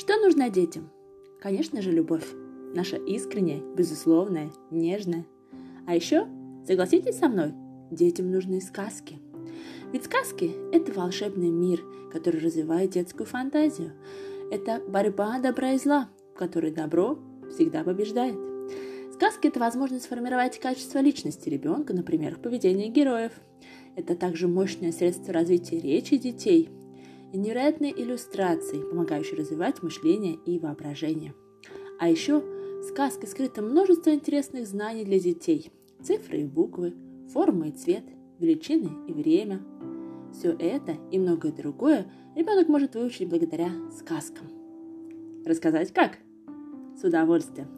Что нужно детям? Конечно же, любовь. Наша искренняя, безусловная, нежная. А еще, согласитесь со мной, детям нужны сказки. Ведь сказки – это волшебный мир, который развивает детскую фантазию. Это борьба добра и зла, в которой добро всегда побеждает. Сказки – это возможность сформировать качество личности ребенка, например, поведение героев. Это также мощное средство развития речи детей – и невероятные иллюстрации, помогающие развивать мышление и воображение. А еще в сказке скрыто множество интересных знаний для детей. Цифры и буквы, формы и цвет, величины и время. Все это и многое другое ребенок может выучить благодаря сказкам. Рассказать как? С удовольствием.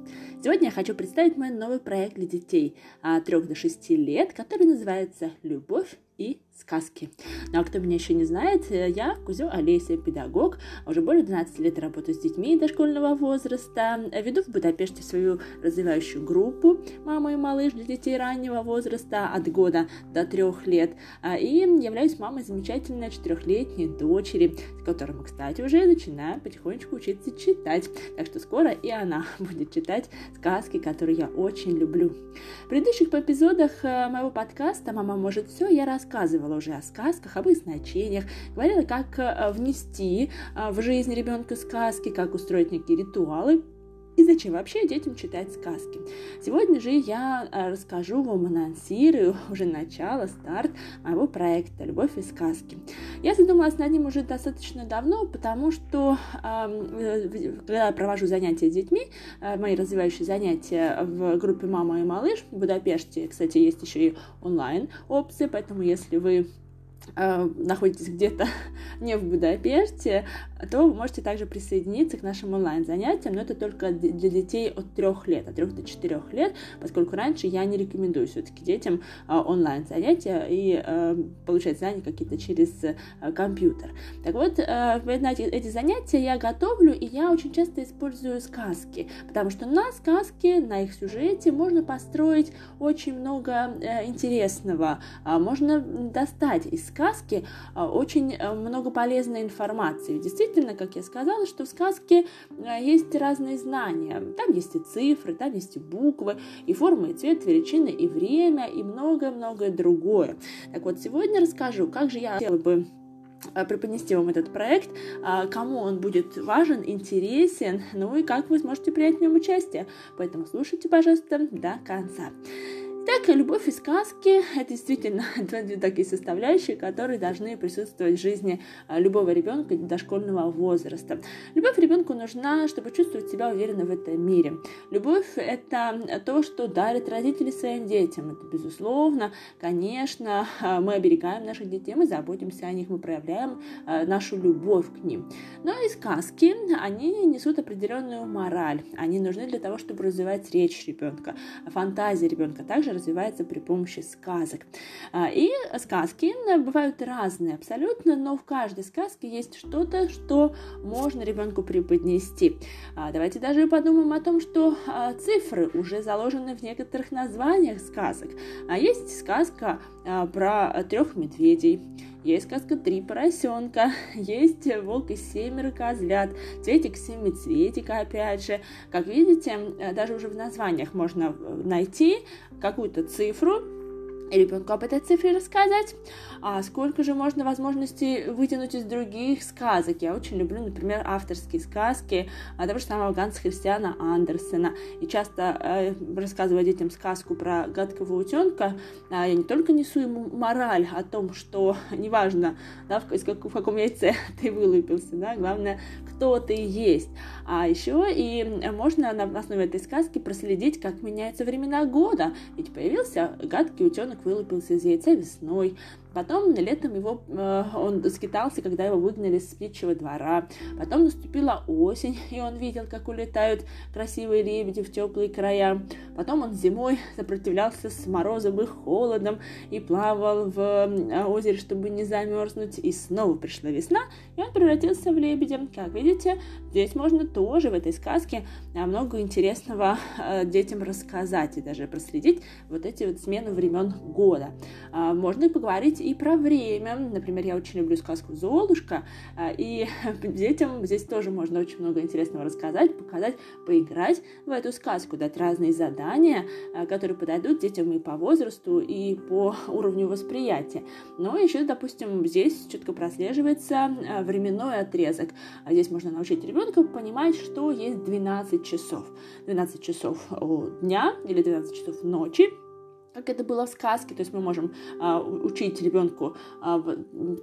Сегодня я хочу представить мой новый проект для детей от 3 до 6 лет, который называется «Любовь и сказки. Ну а кто меня еще не знает, э, я Кузё Олеся, педагог, уже более 12 лет работаю с детьми дошкольного возраста, веду в Будапеште свою развивающую группу «Мама и малыш» для детей раннего возраста от года до трех лет а, и являюсь мамой замечательной четырехлетней дочери, с которой мы, кстати, уже начинаем потихонечку учиться читать, так что скоро и она будет читать сказки, которые я очень люблю. В предыдущих эпизодах э, моего подкаста «Мама может все» я рассказывала рассказывала уже о сказках, об их значениях, говорила, как э, внести э, в жизнь ребенка сказки, как устроить некие ритуалы, и зачем вообще детям читать сказки? Сегодня же я э, расскажу вам, анонсирую уже начало, старт моего проекта «Любовь и сказки». Я задумалась над ним уже достаточно давно, потому что когда я провожу занятия с детьми, мои развивающие занятия в группе «Мама и малыш» в Будапеште, кстати, есть еще и онлайн опции, поэтому если вы находитесь где-то не в Будапеште, то вы можете также присоединиться к нашим онлайн-занятиям, но это только для детей от 3 лет, от 3 до 4 лет, поскольку раньше я не рекомендую все-таки детям э, онлайн-занятия и э, получать знания какие-то через компьютер. Так вот, знаете, эти занятия я готовлю, и я очень часто использую сказки, потому что на сказке, на их сюжете можно построить очень много интересного, можно достать из сказки а, очень э, много полезной информации. Действительно, как я сказала, что в сказке э, есть разные знания. Там есть и цифры, там есть и буквы, и формы, и цвет, величины, и время, и многое-многое другое. Так вот, сегодня расскажу, как же я хотела бы э, преподнести вам этот проект, кому он будет важен, интересен, ну и как вы сможете принять в нем участие. Поэтому слушайте, пожалуйста, до конца. Так, любовь и сказки – это действительно две такие составляющие, которые должны присутствовать в жизни а, любого ребенка дошкольного возраста. Любовь ребенку нужна, чтобы чувствовать себя уверенно в этом мире. Любовь – это то, что дарят родители своим детям. Это, безусловно, конечно, а, мы оберегаем наших детей, мы заботимся о них, мы проявляем а, нашу любовь к ним. Но и сказки, они несут определенную мораль. Они нужны для того, чтобы развивать речь ребенка, фантазия ребенка. Также развивается при помощи сказок. А, и сказки бывают разные абсолютно, но в каждой сказке есть что-то, что можно ребенку преподнести. А, давайте даже подумаем о том, что а, цифры уже заложены в некоторых названиях сказок. Есть сказка про трех медведей, есть сказка «Три поросенка», есть «Волк и семеро козлят», «Цветик семицветика» опять же. Как видите, даже уже в названиях можно найти какую-то цифру, ребенку об этой цифре рассказать. А сколько же можно возможностей вытянуть из других сказок? Я очень люблю, например, авторские сказки а, того же самого Ганса Христиана Андерсена. И часто э, рассказывая детям сказку про гадкого утенка, э, я не только несу ему мораль о том, что неважно, да, в, в каком яйце ты вылупился, да, главное, кто ты есть. А еще и можно на основе этой сказки проследить, как меняются времена года. Ведь появился гадкий утенок, вылупился из яйца весной, Потом летом его, э, он скитался, когда его выгнали с птичьего двора. Потом наступила осень, и он видел, как улетают красивые лебеди в теплые края. Потом он зимой сопротивлялся с морозом и холодом и плавал в э, озере, чтобы не замерзнуть. И снова пришла весна, и он превратился в лебедя. Как видите, здесь можно тоже в этой сказке э, много интересного детям рассказать и даже проследить вот эти вот смены времен года. Можно поговорить и про время. Например, я очень люблю сказку «Золушка», и детям здесь тоже можно очень много интересного рассказать, показать, поиграть в эту сказку, дать разные задания, которые подойдут детям и по возрасту, и по уровню восприятия. Но еще, допустим, здесь четко прослеживается временной отрезок. Здесь можно научить ребенка понимать, что есть 12 часов. 12 часов дня или 12 часов ночи, как это было в сказке, то есть мы можем а, учить ребенку а,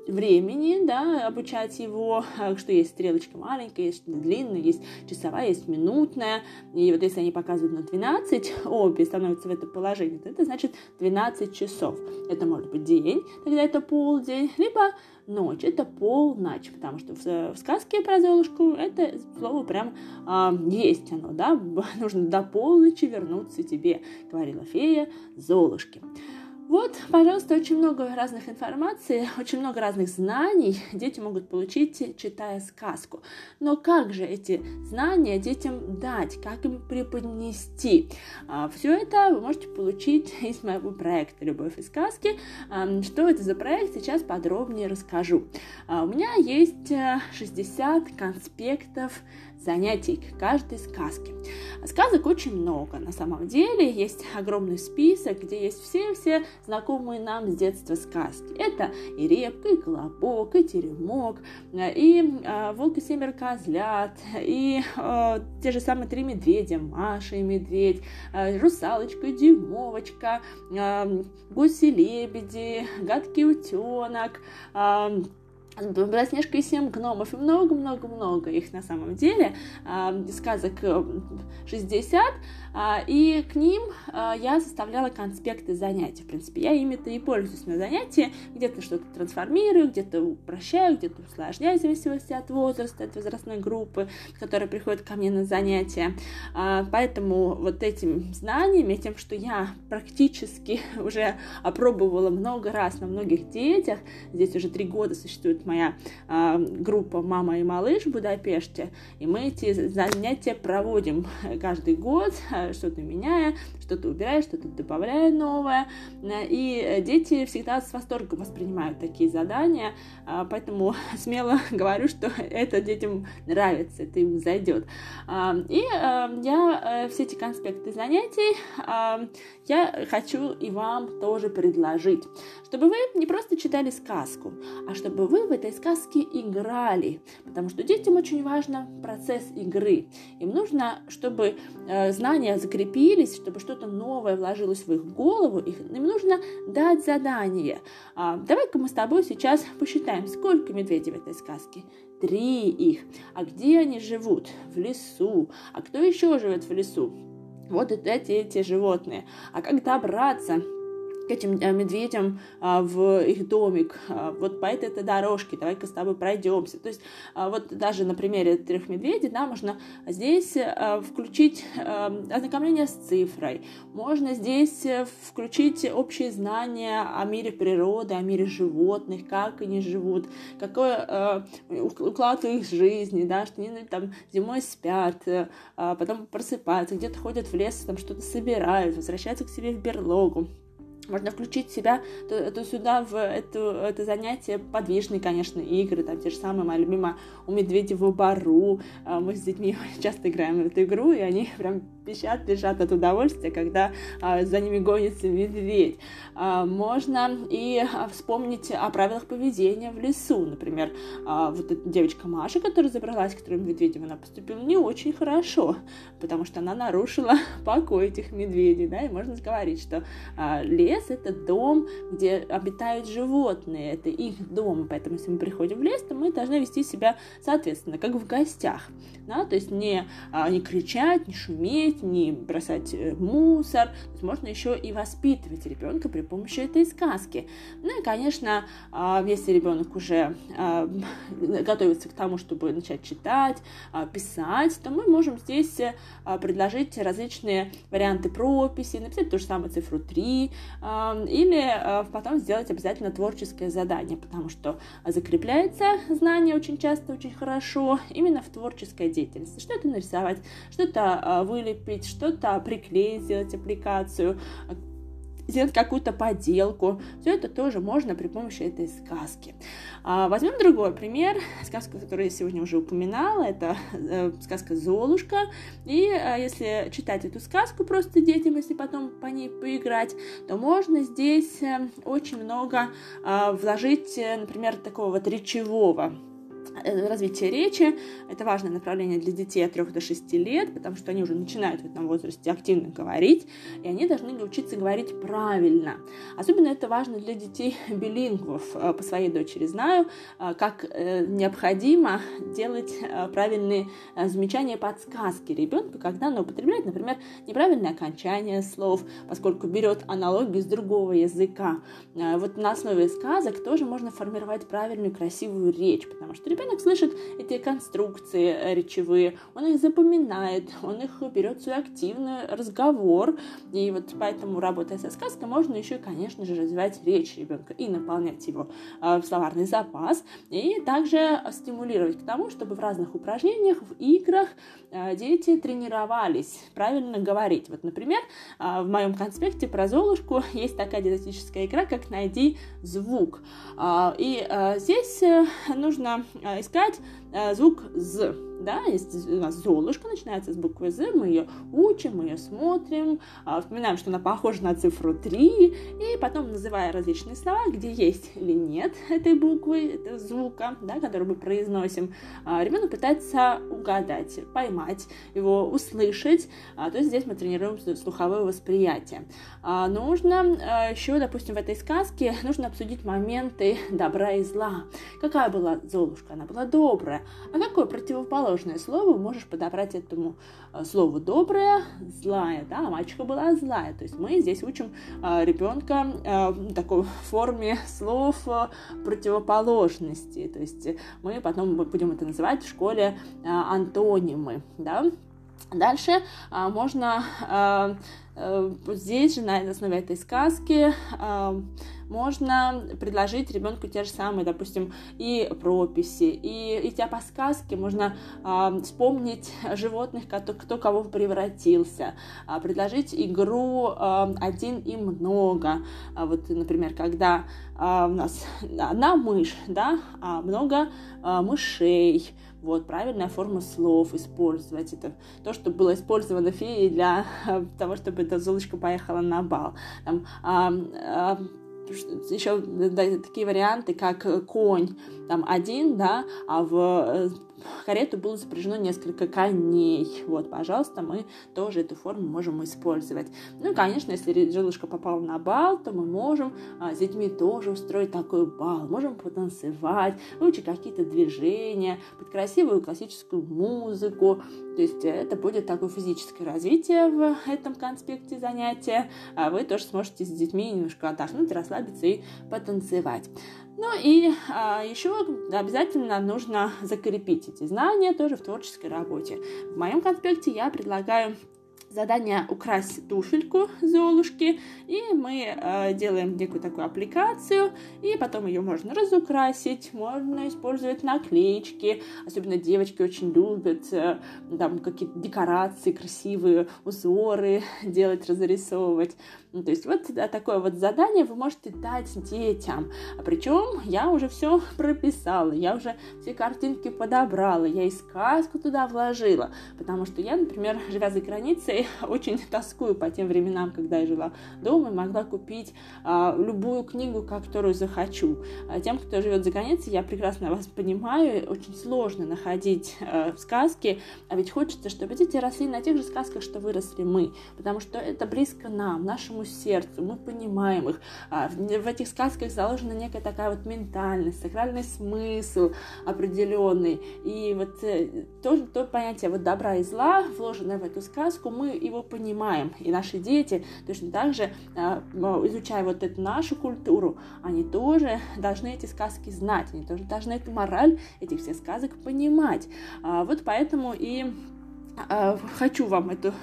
времени, да, обучать его, а, что есть стрелочка маленькая, есть длинная, есть часовая, есть минутная, и вот если они показывают на 12, обе становятся в это положение, то это значит 12 часов. Это может быть день, тогда это полдень, либо ночь, это полночь, потому что в, в сказке про Золушку это слово прям э, есть оно, да, нужно до полночи вернуться тебе, говорила фея Золушке. Вот, пожалуйста, очень много разных информации, очень много разных знаний дети могут получить, читая сказку. Но как же эти знания детям дать, как им преподнести? А, Все это вы можете получить из моего проекта «Любовь и сказки». А, что это за проект, сейчас подробнее расскажу. А, у меня есть 60 э, конспектов занятий к каждой сказке. Сказок очень много на самом деле, есть огромный список, где есть все-все знакомые нам с детства сказки. Это и репка, и колобок, и теремок, и э, волк и семеро козлят, и э, те же самые три медведя, Маша и медведь, э, русалочка дюймовочка, э, гуси-лебеди, гадкий утенок, э, Белоснежка и семь гномов, и много-много-много их на самом деле, сказок 60, э, а, и к ним а, я составляла конспекты занятий. В принципе, я ими-то и пользуюсь на занятии. Где-то что-то трансформирую, где-то упрощаю, где-то усложняю, в зависимости от возраста, от возрастной группы, которая приходит ко мне на занятия. А, поэтому вот этим знаниями, тем, что я практически уже опробовала много раз на многих детях, здесь уже три года существует моя группа «Мама и малыш» в Будапеште, и мы эти занятия проводим каждый год, что-то меняя, что-то убирая, что-то добавляя новое. И дети всегда с восторгом воспринимают такие задания, а, поэтому смело говорю, что это детям нравится, это им зайдет. А, и а, я э, все эти конспекты занятий я хочу и вам тоже предложить, чтобы вы не просто читали сказку, а чтобы вы в этой сказке играли, потому что детям очень важен процесс игры. Им нужно, чтобы э, знания закрепились, чтобы что-то новое вложилось в их голову, им нужно дать задание. А, давай-ка мы с тобой сейчас посчитаем, сколько медведей в этой сказке. Три их. А где они живут? В лесу. А кто еще живет в лесу? Вот эти, эти животные. А как добраться к этим э, медведям а, в их домик, а, вот по этой, этой дорожке, давай-ка с тобой пройдемся. То есть а, вот даже на примере трех медведей, да, можно здесь включить ознакомление с цифрой, можно здесь включить общие знания о мире природы, о мире животных, как они живут, какой уклад их жизни, да, что они там зимой спят, э, потом просыпаются, где-то ходят в лес, там что-то собирают, возвращаются к себе в берлогу. Можно включить себя то, то сюда в эту, это занятие подвижные, конечно, игры, там те же самые, моя любимая у медведя в бару. А, мы с детьми часто играем в эту игру, и они прям пищат, пищат от удовольствия, когда а, за ними гонится медведь. А, можно и вспомнить о правилах поведения в лесу. Например, вот эта девочка Маша, которая забралась к трем медведям, она поступила не очень хорошо, потому что она нарушила покой этих медведей, да, и можно говорить, что лес лес — это дом, где обитают животные, это их дом, поэтому если мы приходим в лес, то мы должны вести себя соответственно, как в гостях, да, то есть не, а, не кричать, не шуметь, не бросать э, мусор, то есть можно еще и воспитывать ребенка при помощи этой сказки. Ну и, конечно, а, если ребенок уже а, готовится к тому, чтобы начать читать, писать, то мы можем здесь э, предложить различные варианты прописи, написать ту же самую цифру 3, или потом сделать обязательно творческое задание, потому что закрепляется знание очень часто, очень хорошо именно в творческой деятельности. Что-то нарисовать, что-то э, вылепить, что-то приклеить, сделать аппликацию, сделать какую-то поделку. Все это тоже можно при помощи этой сказки. А, возьмем другой пример. Сказка, которую я сегодня уже упоминала, это э, сказка «Золушка». И э, если читать эту сказку просто детям, если потом по ней поиграть, то можно здесь э, очень много а, вложить, например, такого вот речевого Э, развитие речи. Это важное направление для детей от 3 до 6 лет, потому что они уже начинают в этом возрасте активно говорить, и они должны научиться говорить правильно. Особенно это важно для детей билингвов. Э, по своей дочери знаю, э, как необходимо делать правильные замечания подсказки ребенку, когда он употребляет, например, неправильное окончание слов, поскольку берет аналогию с другого языка. Вот на основе сказок тоже можно формировать правильную красивую речь, потому что ребенок Ребенок слышит эти конструкции э, речевые, он их запоминает, он их берет в свой активный разговор. И вот поэтому, работая со сказкой, можно еще, конечно же, развивать речь ребенка и наполнять его э, в словарный запас, и также стимулировать к тому, чтобы в разных упражнениях, в играх э, дети тренировались правильно говорить. Вот, например, в моем конспекте про Золушку есть такая дидактическая игра, как «Найди звук». И здесь нужно искать э, звук «з» да, есть у нас Золушка, начинается с буквы З, мы ее учим, мы ее смотрим, а, вспоминаем, что она похожа на цифру 3, и потом, называя различные слова, где есть или нет этой буквы, этого звука, да, который мы произносим, а, ребенок пытается угадать, поймать его, услышать, а, то есть здесь мы тренируем слуховое восприятие. Нужно еще, допустим, в этой сказке нужно обсудить моменты добра и зла. Какая была Золушка? Она была добрая. А какое противоположное противоположное слово можешь подобрать этому э, слову доброе, злая, да, а мальчика была злая. То есть мы здесь учим э, ребенка э, в такой форме слов противоположности. То есть мы потом будем это называть в школе антонимы, да. Дальше можно здесь же на основе этой сказки можно предложить ребенку те же самые, допустим, и прописи, и эти подсказки, можно э, вспомнить животных, кто, кто кого превратился, э, предложить игру э, один и много. Вот, например, когда э, у нас одна мышь, да, а много э, мышей, вот, правильная форма слов использовать. Это то, что было использовано феей для того, чтобы эта Золушка поехала на бал. Там, а, а, еще такие варианты, как конь, там один, да, а в э, карету было запряжено несколько коней. Вот, пожалуйста, мы тоже эту форму можем использовать. Ну и, конечно, если Желушка попала на бал, то мы можем а, с детьми тоже устроить такой бал. Можем потанцевать, выучить какие-то движения, под красивую классическую музыку. То есть это будет такое физическое развитие в этом конспекте занятия. А вы тоже сможете с детьми немножко отдохнуть, расслабиться и потанцевать. Ну и а, еще обязательно нужно закрепить эти знания тоже в творческой работе. В моем конспекте я предлагаю задание украсть туфельку Золушки, и мы э, делаем некую такую аппликацию, и потом ее можно разукрасить, можно использовать наклеечки, особенно девочки очень любят э, там какие-то декорации, красивые узоры делать, разрисовывать. Ну, то есть вот такое вот задание вы можете дать детям. А причем я уже все прописала, я уже все картинки подобрала, я и сказку туда вложила, потому что я, например, живя за границей, очень тоскую по тем временам, когда я жила дома и могла купить а, любую книгу, которую захочу. А тем, кто живет за границей, я прекрасно вас понимаю, очень сложно находить а, сказки, а ведь хочется, чтобы дети росли на тех же сказках, что выросли мы, потому что это близко нам, нашему нашему сердцу, мы понимаем их. А, в этих сказках заложена некая такая вот ментальность, сакральный смысл определенный. И вот э, то, то понятие вот добра и зла, вложенное в эту сказку, мы его понимаем. И наши дети точно так же, а, изучая вот эту нашу культуру, они тоже должны эти сказки знать, они тоже должны эту мораль этих всех сказок понимать. А, вот поэтому и хочу вам эту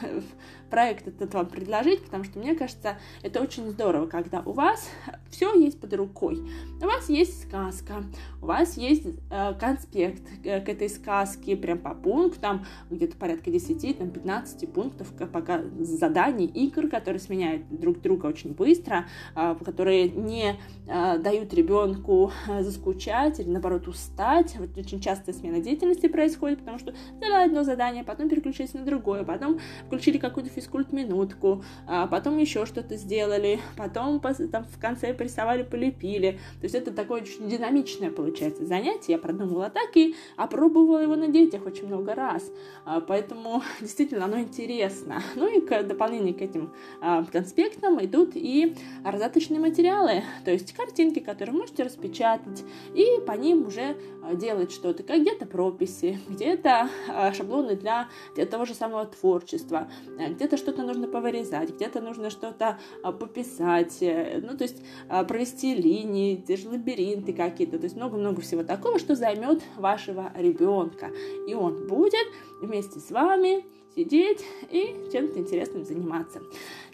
проект этот вам предложить, потому что мне кажется, это очень здорово, когда у вас все есть под рукой. У вас есть сказка, у вас есть э, конспект к этой сказке, прям по пунктам, где-то порядка 10, там 15 пунктов пока заданий, игр, которые сменяют друг друга очень быстро, э, которые не э, дают ребенку э, заскучать или наоборот устать. Вот очень часто смена деятельности происходит, потому что сделали одно задание, потом переключились на другое, потом включили какую-то физкульт-минутку, а потом еще что-то сделали, потом там в конце порисовали, полепили. То есть это такое очень динамичное получается занятие. Я продумывала так и опробовала его на детях очень много раз. А, поэтому действительно оно интересно. Ну и к дополнению к этим а, конспектам идут и раздаточные материалы, то есть картинки, которые можете распечатать и по ним уже делать что-то, как где-то прописи, где-то шаблоны для, для того же самого творчества, где-то что-то нужно повырезать, где-то нужно что-то пописать, э, ну, то есть провести линии, лабиринты какие-то, то есть много-много всего такого, что займет вашего ребенка. И он будет вместе с вами сидеть и чем-то интересным заниматься.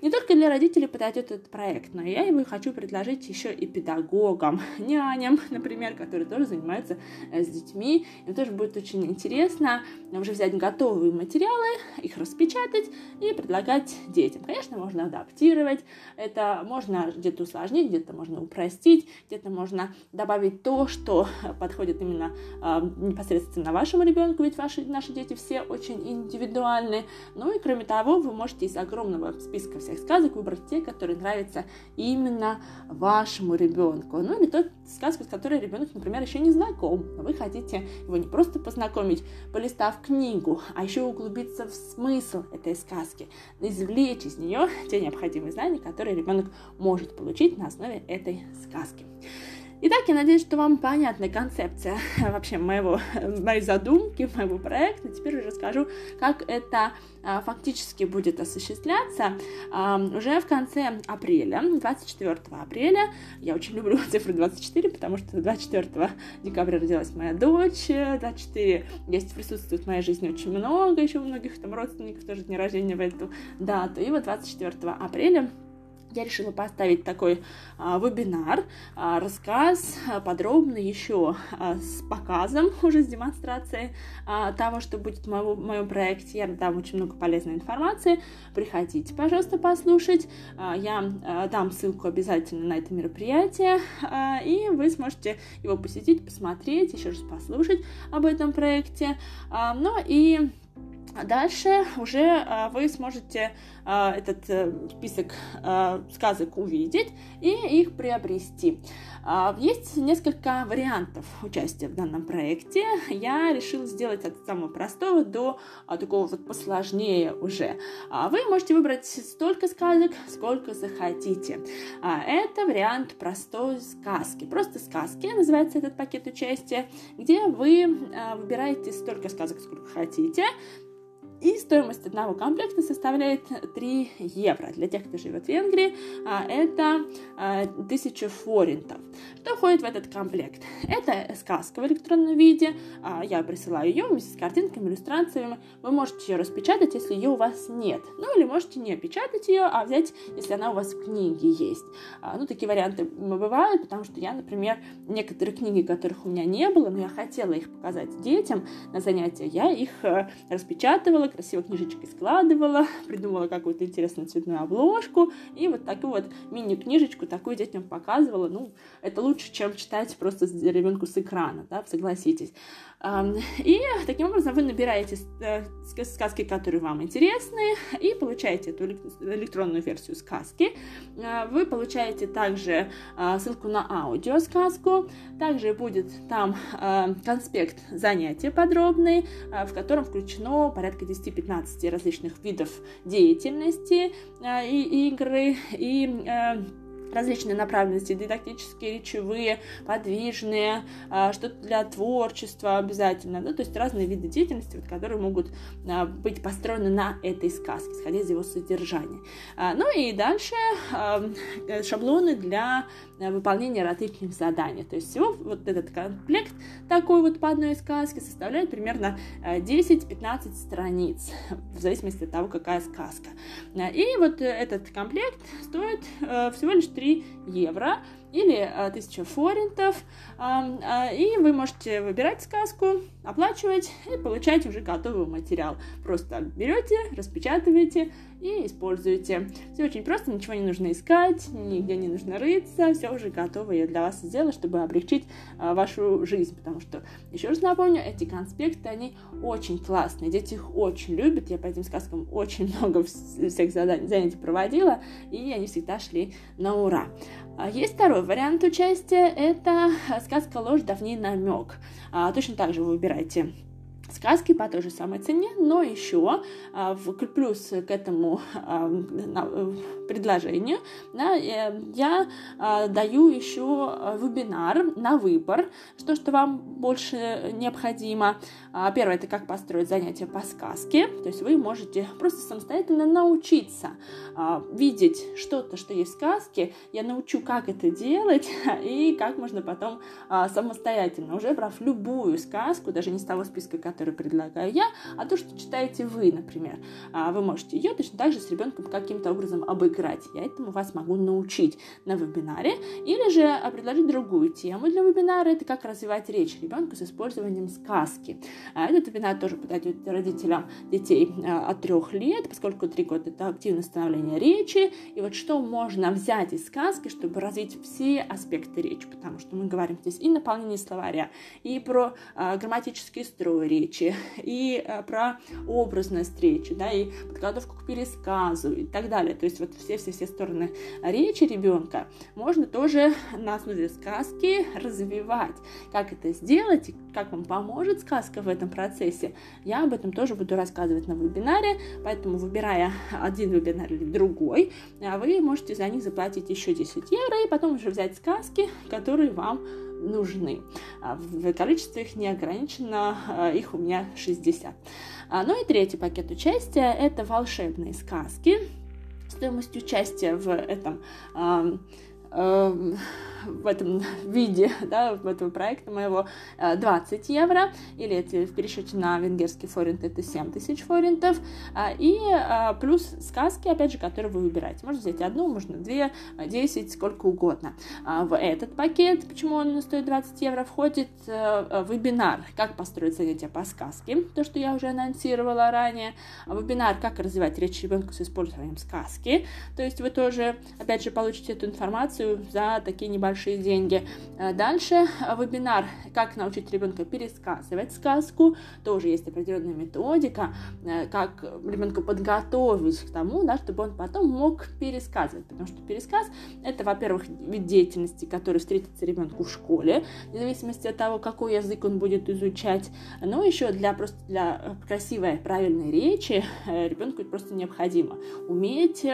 Не только для родителей подойдет этот проект, но я его хочу предложить еще и педагогам, няням, например, которые тоже занимаются э, с детьми. Им тоже будет очень интересно уже взять готовые материалы, их распечатать и предлагать детям. Конечно, можно адаптировать, это можно где-то усложнить, где-то можно упростить, где-то можно добавить то, что подходит именно э, непосредственно вашему ребенку, ведь ваши, наши дети все очень индивидуальны. Ну и кроме того, вы можете из огромного списка всех сказок выбрать те, которые нравятся именно вашему ребенку. Ну или тот сказку, с которой ребенок, например, еще не знаком. Вы хотите его не просто познакомить, полистав книгу, а еще углубиться в смысл этой сказки, извлечь из нее те необходимые знания, которые ребенок может получить на основе этой сказки. Итак, я надеюсь, что вам понятна концепция вообще моего, моей задумки, моего проекта. Теперь уже расскажу, как это а, фактически будет осуществляться а, уже в конце апреля, 24 апреля. Я очень люблю цифру 24, потому что 24 декабря родилась моя дочь, 24 есть присутствует в моей жизни очень много, еще у многих там родственников тоже день рождения в эту дату. И вот 24 апреля я решила поставить такой а, вебинар, а, рассказ а, подробно еще а, с показом, уже с демонстрацией а, того, что будет в, моем, в моем проекте. Я дам очень много полезной информации. Приходите, пожалуйста, послушать. А, я а, дам ссылку обязательно на это мероприятие, а, и вы сможете его посетить, посмотреть, еще раз послушать об этом проекте. А, ну и дальше уже а, вы сможете а, этот э, список сказок увидеть и их приобрести. Есть несколько вариантов участия в данном проекте. Я решила сделать от самого простого до такого вот посложнее уже. Вы можете выбрать столько сказок, сколько захотите. Это вариант простой сказки. Просто сказки называется этот пакет участия, где вы выбираете столько сказок, сколько хотите, и стоимость одного комплекта составляет 3 евро. Для тех, кто живет в Венгрии, а, это 1000 а, форинтов. Что входит в этот комплект? Это сказка в электронном виде. А, я присылаю ее вместе с картинками, иллюстрациями. Вы можете ее распечатать, если ее у вас нет. Ну или можете не печатать ее, а взять, если она у вас в книге есть. Ну, такие варианты бывают, потому что я, например, некоторые книги, которых у меня не было, но я хотела их показать детям на занятия, я их э, распечатывала, красиво книжечкой складывала, придумала какую-то интересную цветную обложку, и вот такую вот мини-книжечку такую детям показывала. Ну, это лучше, чем читать просто ребенку с экрана, да, согласитесь. И таким образом вы набираете э, сказки, которые вам интересны, и получаете эту электронную версию сказки. А, вы получаете также а, ссылку на аудиосказку. Также будет там а, конспект занятия подробный, в котором включено порядка 10-15 различных видов деятельности и игры, и различные направленности, дидактические, речевые, подвижные, а, что-то для творчества обязательно, да, то есть разные виды деятельности, вот, которые могут а, быть построены на этой сказке, исходя из его содержания. А, ну и дальше шаблоны для выполнения различных заданий. То есть всего вот этот комплект такой вот по одной сказке составляет примерно 10-15 страниц, в зависимости от того, какая сказка. И вот этот комплект стоит всего лишь 3 евро или 1000 форинтов, и вы можете выбирать сказку, оплачивать и получать уже готовый материал. Просто берете, распечатываете и используете. Все очень просто, ничего не нужно искать, нигде не нужно рыться, все уже готово я для вас сделала, чтобы облегчить а, вашу жизнь, потому что, еще раз напомню, эти конспекты, они очень классные, дети их очень любят, я по этим сказкам очень много всех заданий, занятий проводила, и они всегда шли на ура. А, есть второй вариант участия, это сказка «Ложь, давний намек». А, точно так же вы выбираете сказки по той же самой цене, но еще а, в плюс к этому а, предложению да, э, я а, даю еще вебинар на выбор, что, что вам больше необходимо. Первое, это как построить занятия по сказке, то есть вы можете просто самостоятельно научиться видеть что-то, что есть в сказке, я научу, как это делать и как можно потом самостоятельно, уже брав любую сказку, даже не с того списка, который предлагаю я, а то, что читаете вы, например. А вы можете ее точно так же с ребенком каким-то образом обыграть. Я этому вас могу научить на вебинаре. Или же а, предложить другую тему для вебинара. Это как развивать речь ребенка с использованием сказки. А этот вебинар тоже подойдет родителям детей а, от трех лет, поскольку три года это активное становление речи. И вот что можно взять из сказки, чтобы развить все аспекты речи, потому что мы говорим здесь и наполнение словаря, и про а, грамматический строй речи, и э, про образность речи, да, и подготовку к пересказу и так далее. То есть вот все-все-все стороны речи ребенка можно тоже на основе сказки развивать. Как это сделать и как вам поможет сказка в этом процессе, я об этом тоже буду рассказывать на вебинаре, поэтому выбирая один вебинар или другой, э, вы можете за них заплатить еще 10 евро и потом уже взять сказки, которые вам нужны. А, в количестве их не ограничено, а, их у меня 60. А, ну и третий пакет участия – это волшебные сказки. Стоимость участия в этом в этом виде, да, в этом проекте моего 20 э, евро, или это в пересчете на венгерский форинт это 7 тысяч форинтов, а, и а, плюс сказки, опять же, которые вы выбираете. Можно взять одну, можно две, 10, сколько угодно. А, в этот пакет, почему он стоит 20 евро, входит э, вебинар «Как построить занятия по сказке», то, что я уже анонсировала ранее, вебинар «Как развивать речь ребенка с использованием сказки», то есть вы тоже, опять же, получите эту информацию за такие небольшие большие деньги. Э, дальше э, вебинар «Как научить ребенка пересказывать сказку». Тоже есть определенная методика, э, как ребенка подготовить к тому, да, чтобы он потом мог пересказывать. Потому что пересказ – это, во-первых, вид деятельности, который встретится ребенку в школе, в зависимости от того, какой язык он будет изучать. Но еще для, просто для красивой, правильной речи ребенку просто необходимо уметь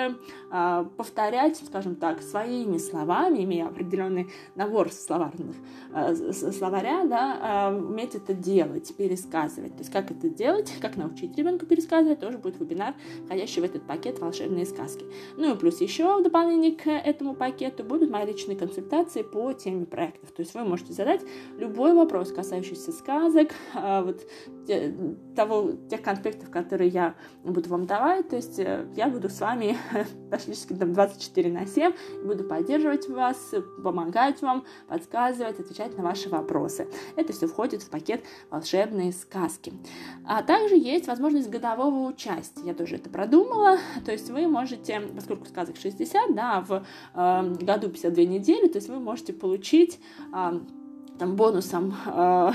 повторять, скажем так, своими словами, имея определенный определенный набор словарных, э, словаря, да, э, уметь это делать, пересказывать. То есть как это делать, как научить ребенка пересказывать, тоже будет вебинар, входящий в этот пакет волшебные сказки. Ну и плюс еще в дополнение к этому пакету будут мои личные консультации по теме проектов. То есть вы можете задать любой вопрос, касающийся сказок, э, того, тех конспектов, которые я буду вам давать. То есть я буду с вами практически 24 на 7, буду поддерживать вас, помогать вам, подсказывать, отвечать на ваши вопросы. Это все входит в пакет волшебные сказки. А также есть возможность годового участия. Я тоже это продумала. То есть вы можете, поскольку сказок 60, да, в э, году 52 недели, то есть вы можете получить э, там, бонусом э,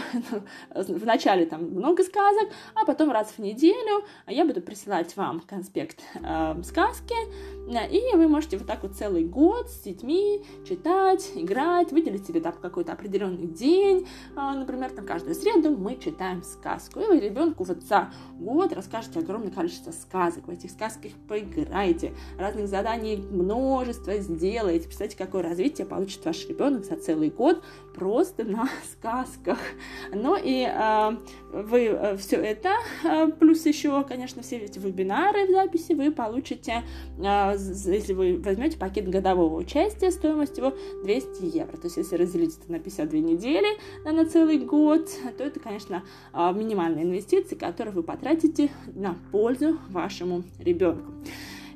в начале там много сказок, а потом раз в неделю я буду присылать вам конспект э, сказки, и вы можете вот так вот целый год с детьми читать, играть, выделить себе там какой-то определенный день, э, например, там каждую среду мы читаем сказку, и вы ребенку вот за год расскажете огромное количество сказок, в этих сказках поиграете, разных заданий множество сделаете, представьте, какое развитие получит ваш ребенок за целый год просто на сказках. Ну и э, вы все это, э, плюс еще, конечно, все эти вебинары в записи вы получите, э, если вы возьмете пакет годового участия, стоимость его 200 евро. То есть, если разделить это на 52 недели на целый год, то это, конечно, минимальные инвестиции, которые вы потратите на пользу вашему ребенку.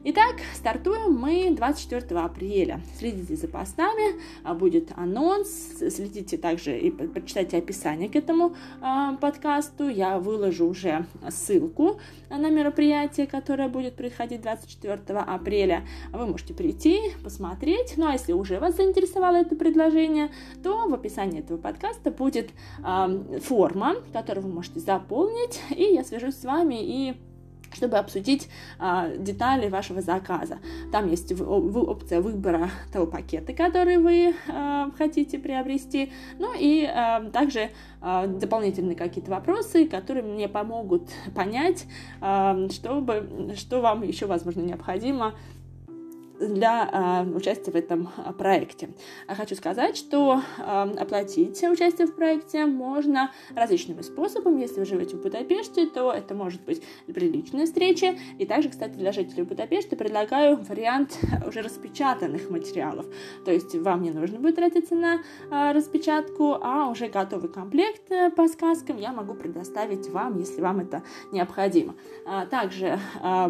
Итак, стартуем мы 24 апреля. Следите за постами, а, будет анонс, следите также и прочитайте описание к этому э, подкасту. Я выложу уже ссылку на мероприятие, которое будет происходить 24 апреля. Вы можете прийти, посмотреть. Ну а если уже вас заинтересовало это предложение, то в описании этого подкаста будет форма, которую вы можете заполнить, и я свяжусь с вами и чтобы обсудить а, детали вашего заказа. Там есть в, в, опция выбора того пакета, который вы а, хотите приобрести, ну и а, также а, дополнительные какие-то вопросы, которые мне помогут понять, а, чтобы, что вам еще, возможно, необходимо для э, участия в этом а, проекте. А хочу сказать, что оплатить участие в проекте можно различными способами. Если вы живете в Будапеште, то это может быть при личной встрече. И также, кстати, для жителей Будапешта предлагаю вариант уже распечатанных материалов. То есть вам не нужно будет тратиться на распечатку, а уже готовый комплект э, по сказкам я могу предоставить вам, если вам это необходимо. А, также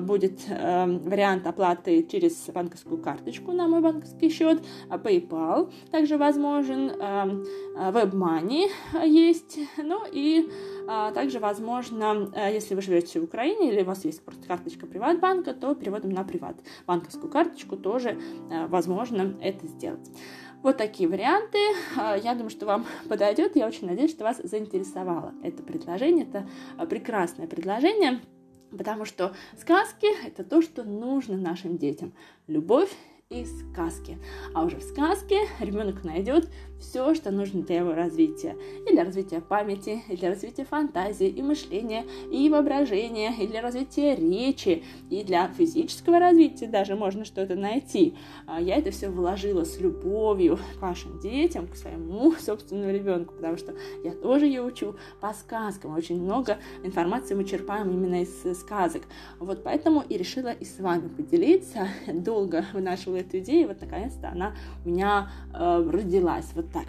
будет э, вариант оплаты через банк банковскую карточку на мой банковский счет, а PayPal также возможен, эм, э, WebMoney есть, ну и а, также возможно, э, если вы живете в Украине или у вас есть карточка приватбанка, то переводом на приват банковскую карточку тоже э, возможно это сделать. Вот такие варианты. Я думаю, что вам подойдет. Я очень надеюсь, что вас заинтересовало это предложение. Это прекрасное предложение. Потому что сказки – это то, что нужно нашим детям. Любовь и сказки. А уже в сказке ребенок найдет все, что нужно для его развития. И для развития памяти, и для развития фантазии, и мышления, и воображения, и для развития речи, и для физического развития даже можно что-то найти. А я это все вложила с любовью к вашим детям, к своему собственному ребенку, потому что я тоже ее учу по сказкам. Очень много информации мы черпаем именно из сказок. Вот поэтому и решила и с вами поделиться. Долго вынашивала эту идею, и вот наконец-то она у меня э, родилась. Вот так.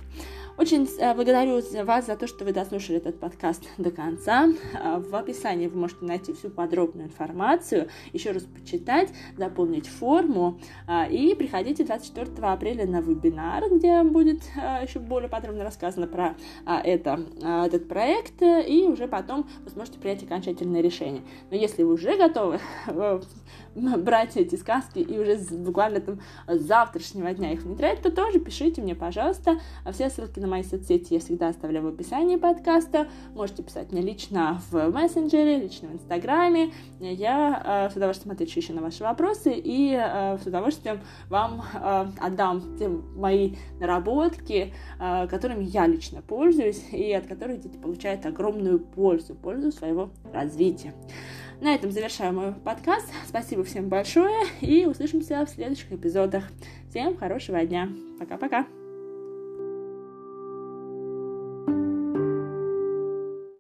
Очень э, благодарю вас за то, что вы дослушали этот подкаст до конца. Э, в описании вы можете найти всю подробную информацию, еще раз почитать, заполнить форму. Э, и приходите 24 апреля на вебинар, где будет еще более подробно рассказано про это, этот проект, и уже потом вы сможете принять окончательное решение. Но если вы уже готовы брать эти сказки и уже буквально там с завтрашнего дня их внедрять, то тоже пишите мне, пожалуйста. Все ссылки на мои соцсети я всегда оставляю в описании подкаста. Можете писать мне лично в мессенджере, лично в инстаграме. Я э, с удовольствием отвечу еще на ваши вопросы и э, с удовольствием вам э, отдам те мои наработки, э, которыми я лично пользуюсь и от которых дети получают огромную пользу, пользу своего развития. На этом завершаю мой подкаст. Спасибо всем большое и услышимся в следующих эпизодах. Всем хорошего дня. Пока-пока.